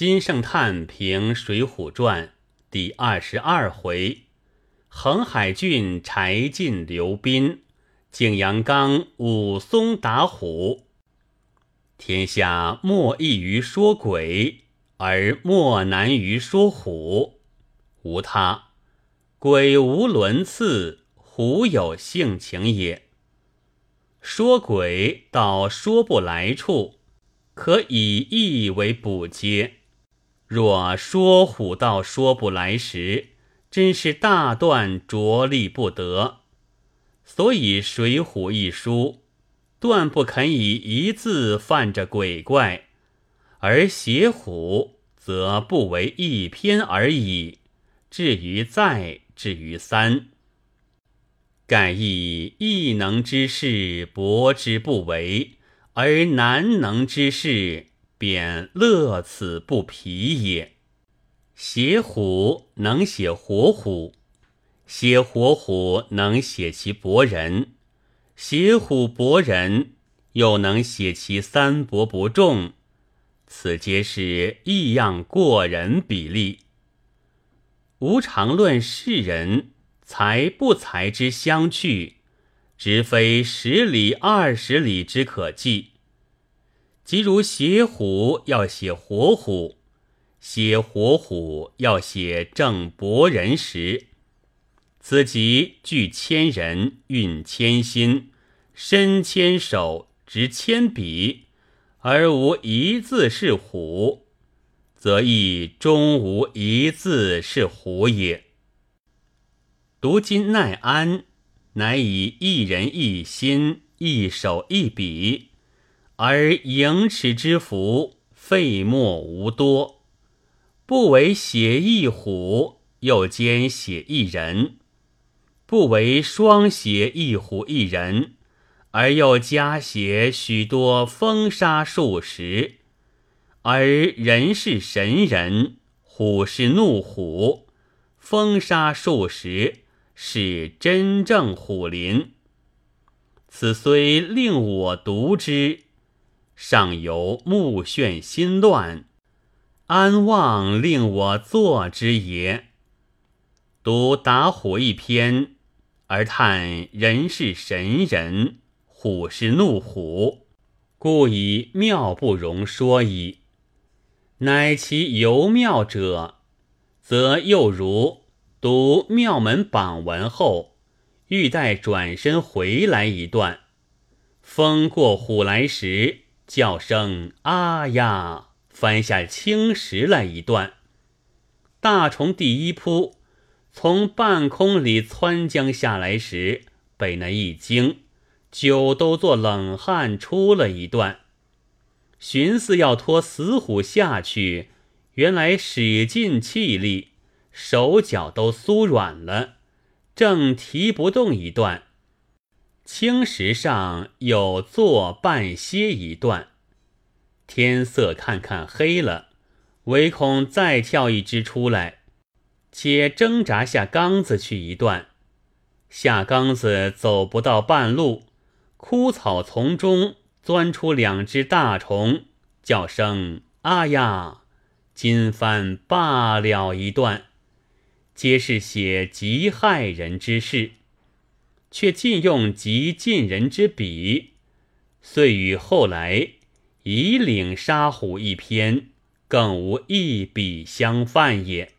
金圣叹评《水浒传》第二十二回：横海郡柴进刘斌，景阳冈武松打虎。天下莫异于说鬼，而莫难于说虎。无他，鬼无伦次，虎有性情也。说鬼到说不来处，可以意为补接。若说虎到说不来时，真是大断着力不得。所以《水浒》一书断不肯以一字犯着鬼怪，而写虎则不为一篇而已。至于再，至于三，盖以异能之事博之不为，而难能之事。便乐此不疲也。写虎能写活虎，写活虎能写其博人，写虎博人又能写其三博不中，此皆是异样过人比例。无常论世人才不才之相去，直非十里二十里之可计。即如写虎要写活虎，写活虎要写正博人时，此即聚千人，运千心，伸千手，执千笔，而无一字是虎，则亦终无一字是虎也。读今奈安，乃以一人一心，一手一笔。而盈尺之福，费墨无多，不为写一虎，又兼写一人；不为双写一虎一人，而又加写许多风沙数十。而人是神人，虎是怒虎，风沙数十是真正虎林。此虽令我读之。上游目眩心乱，安望令我作之也？读打虎一篇，而叹人是神人，虎是怒虎，故以妙不容说矣。乃其尤妙者，则又如读庙门榜文后，欲待转身回来一段，风过虎来时。叫声啊呀，翻下青石来一段。大虫第一扑从半空里窜将下来时，被那一惊，酒都做冷汗出了一段。寻思要拖死虎下去，原来使尽气力，手脚都酥软了，正提不动一段。青石上有坐半歇一段，天色看看黑了，唯恐再跳一只出来，且挣扎下缸子去一段。下缸子走不到半路，枯草丛中钻出两只大虫，叫声“啊呀”，今番罢了一段，皆是写极害人之事。却尽用极近人之笔，遂与后来以领杀虎一篇，更无一笔相犯也。